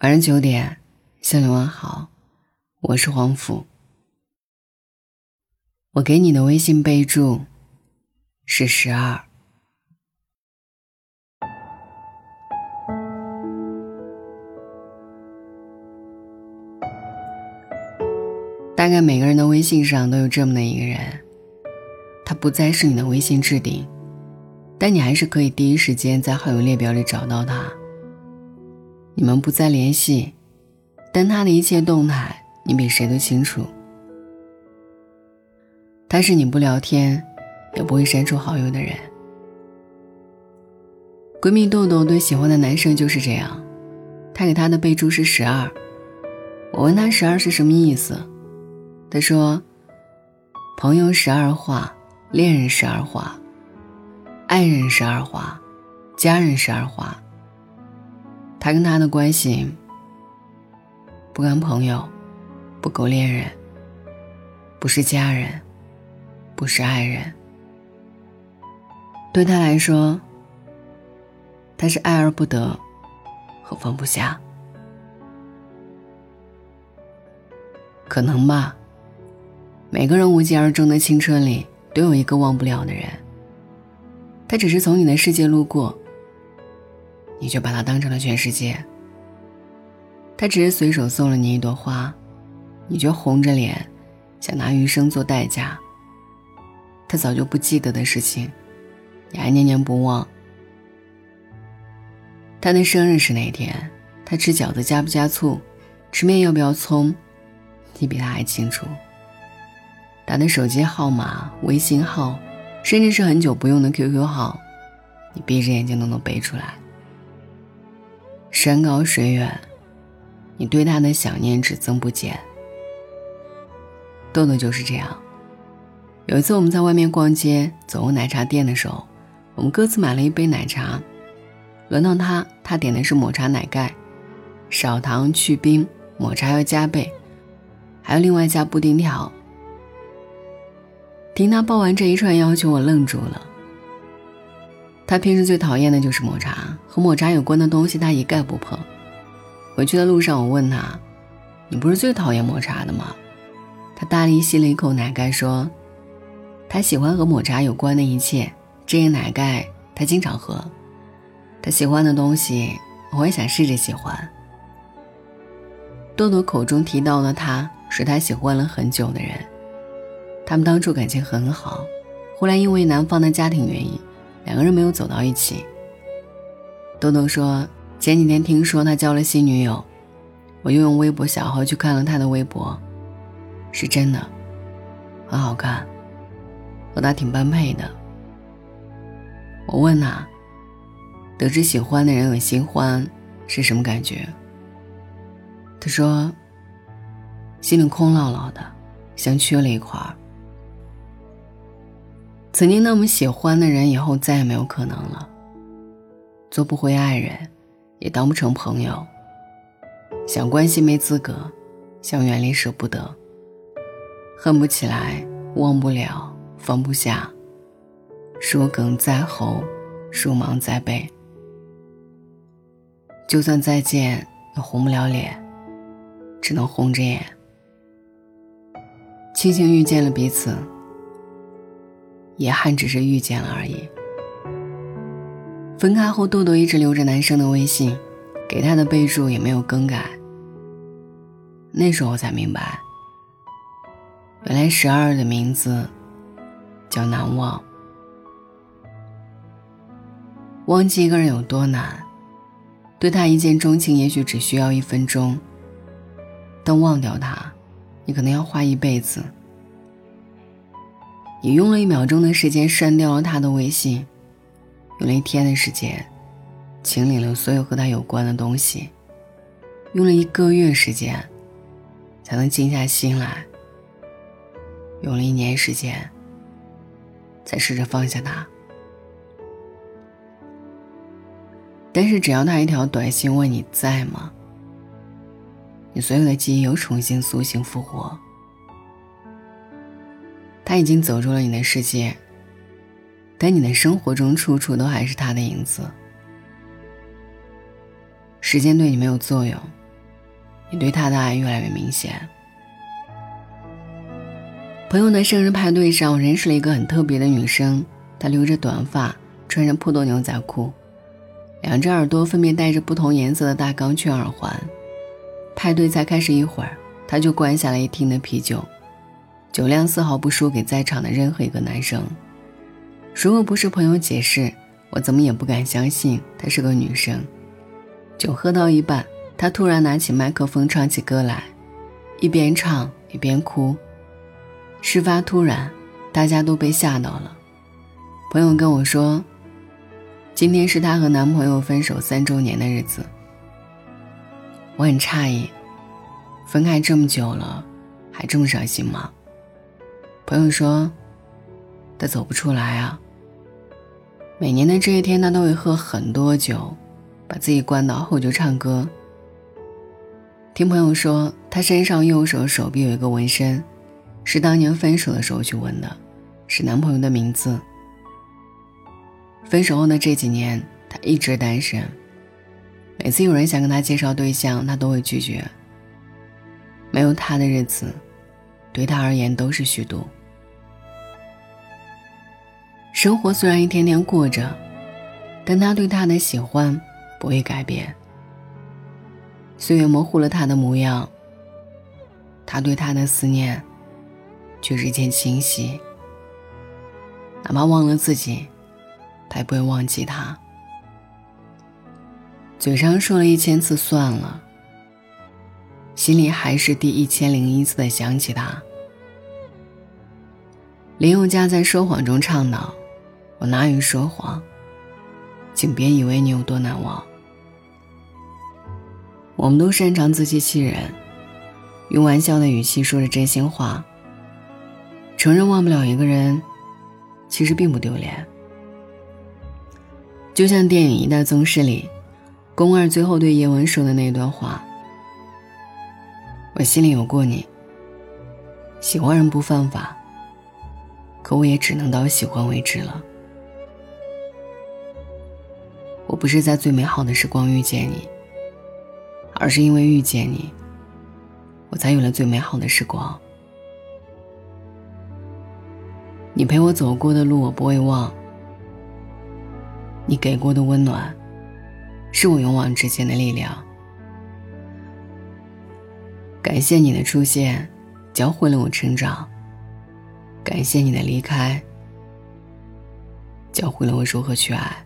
晚上九点，向你问好，我是黄甫。我给你的微信备注是十二。大概每个人的微信上都有这么的一个人，他不再是你的微信置顶，但你还是可以第一时间在好友列表里找到他。你们不再联系，但他的一切动态你比谁都清楚。他是你不聊天也不会删除好友的人。闺蜜豆豆对喜欢的男生就是这样，她给他的备注是十二。我问他十二是什么意思，他说：朋友十二画，恋人十二画，爱人十二画，家人十二画。他跟他的关系，不跟朋友，不够恋人，不是家人，不是爱人。对他来说，他是爱而不得和放不下。可能吧。每个人无疾而终的青春里，都有一个忘不了的人。他只是从你的世界路过。你就把他当成了全世界。他只是随手送了你一朵花，你就红着脸，想拿余生做代价。他早就不记得的事情，你还念念不忘。他的生日是哪天？他吃饺子加不加醋？吃面要不要葱？你比他还清楚。他的手机号码、微信号，甚至是很久不用的 QQ 号，你闭着眼睛都能背出来。山高水远，你对他的想念只增不减。豆豆就是这样。有一次我们在外面逛街，走过奶茶店的时候，我们各自买了一杯奶茶。轮到他，他点的是抹茶奶盖，少糖去冰，抹茶要加倍，还有另外加布丁条。听他报完这一串要求，我愣住了。他平时最讨厌的就是抹茶，和抹茶有关的东西他一概不碰。回去的路上，我问他：“你不是最讨厌抹茶的吗？”他大力吸了一口奶盖，说：“他喜欢和抹茶有关的一切，这个奶盖他经常喝。他喜欢的东西，我也想试着喜欢。”豆豆口中提到的他，是他喜欢了很久的人。他们当初感情很好，后来因为男方的家庭原因。两个人没有走到一起。豆豆说：“前几天听说他交了新女友，我又用微博小号去看了他的微博，是真的，很好看，和他挺般配的。”我问他：“得知喜欢的人有新欢，是什么感觉？”他说：“心里空落落的，像缺了一块儿。”曾经那么喜欢的人，以后再也没有可能了。做不回爱人，也当不成朋友。想关心没资格，想远离舍不得。恨不起来，忘不了，放不下。说梗在喉，说忙在背。就算再见，也红不了脸，只能红着眼。庆幸遇见了彼此。遗憾只是遇见了而已。分开后，豆豆一直留着男生的微信，给他的备注也没有更改。那时候才明白，原来十二的名字叫难忘。忘记一个人有多难？对他一见钟情，也许只需要一分钟；但忘掉他，你可能要花一辈子。你用了一秒钟的时间删掉了他的微信，用了一天的时间清理了所有和他有关的东西，用了一个月时间才能静下心来，用了一年时间才试着放下他。但是只要他一条短信问你在吗，你所有的记忆又重新苏醒复活。他已经走入了你的世界，在你的生活中处处都还是他的影子。时间对你没有作用，你对他的爱越来越明显。朋友的生日派对上，我认识了一个很特别的女生，她留着短发，穿着破洞牛仔裤，两只耳朵分别戴着不同颜色的大钢圈耳环。派对才开始一会儿，她就灌下了一听的啤酒，酒量丝毫不输给在场的任何一个男生。如果不是朋友解释，我怎么也不敢相信她是个女生。酒喝到一半，她突然拿起麦克风唱起歌来，一边唱一边哭。事发突然，大家都被吓到了。朋友跟我说，今天是她和男朋友分手三周年的日子。我很诧异，分开这么久了，还这么伤心吗？朋友说，他走不出来啊。每年的这一天，他都会喝很多酒，把自己灌倒后就唱歌。听朋友说，他身上右手手臂有一个纹身，是当年分手的时候去纹的，是男朋友的名字。分手后的这几年，他一直单身。每次有人想跟他介绍对象，他都会拒绝。没有他的日子，对他而言都是虚度。生活虽然一天天过着，但他对他的喜欢不会改变。岁月模糊了他的模样，他对他的思念却日渐清晰。哪怕忘了自己，他也不会忘记他。嘴上说了一千次算了，心里还是第一千零一次的想起他。林宥嘉在《说谎》中唱道：“我哪有说谎，请别以为你有多难忘。”我们都擅长自欺欺人，用玩笑的语气说着真心话。承认忘不了一个人，其实并不丢脸。就像电影《一代宗师》里。宫二最后对叶问说的那段话：“我心里有过你。喜欢人不犯法，可我也只能到喜欢为止了。我不是在最美好的时光遇见你，而是因为遇见你，我才有了最美好的时光。你陪我走过的路，我不会忘；你给过的温暖。”是我勇往直前的力量。感谢你的出现，教会了我成长；感谢你的离开，教会了我如何去爱。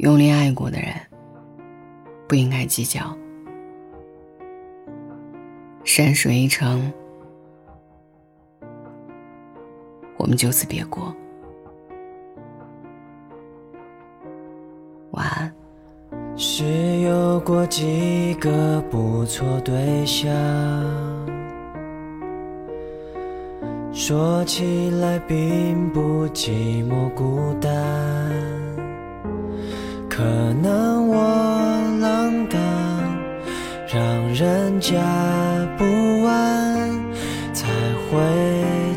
用力爱过的人，不应该计较。山水一程，我们就此别过。晚安是有过几个不错对象，说起来并不寂寞孤单，可能我浪荡，让人家不安，才会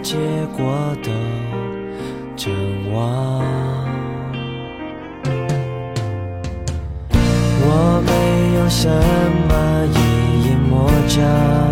结果都我没。有什么一眼莫障？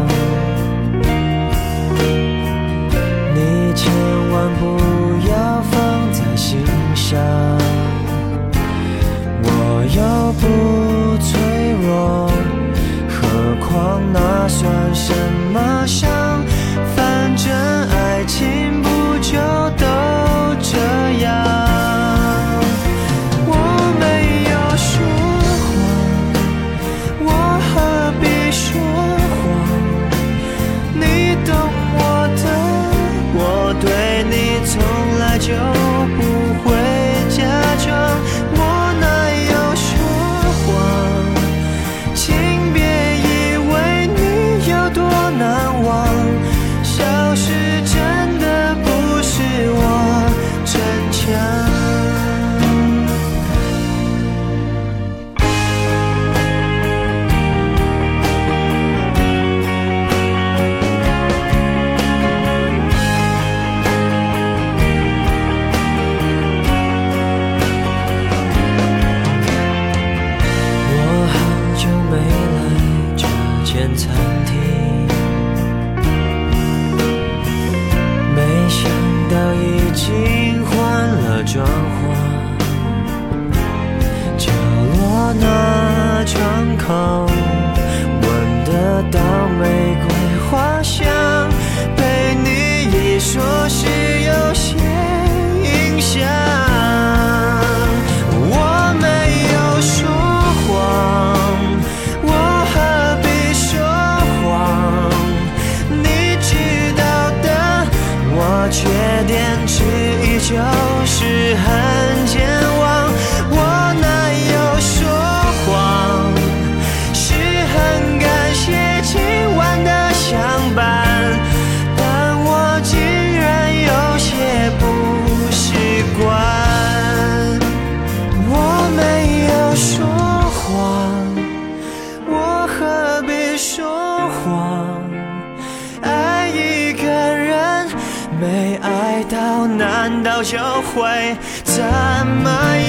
就会怎么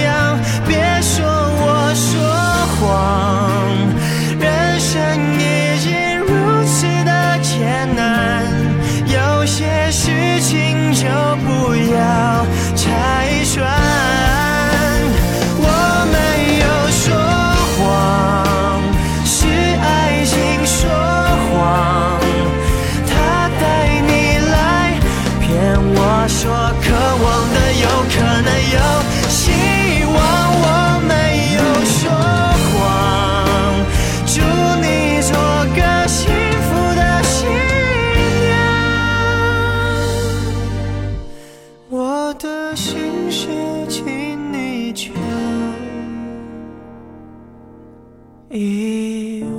雨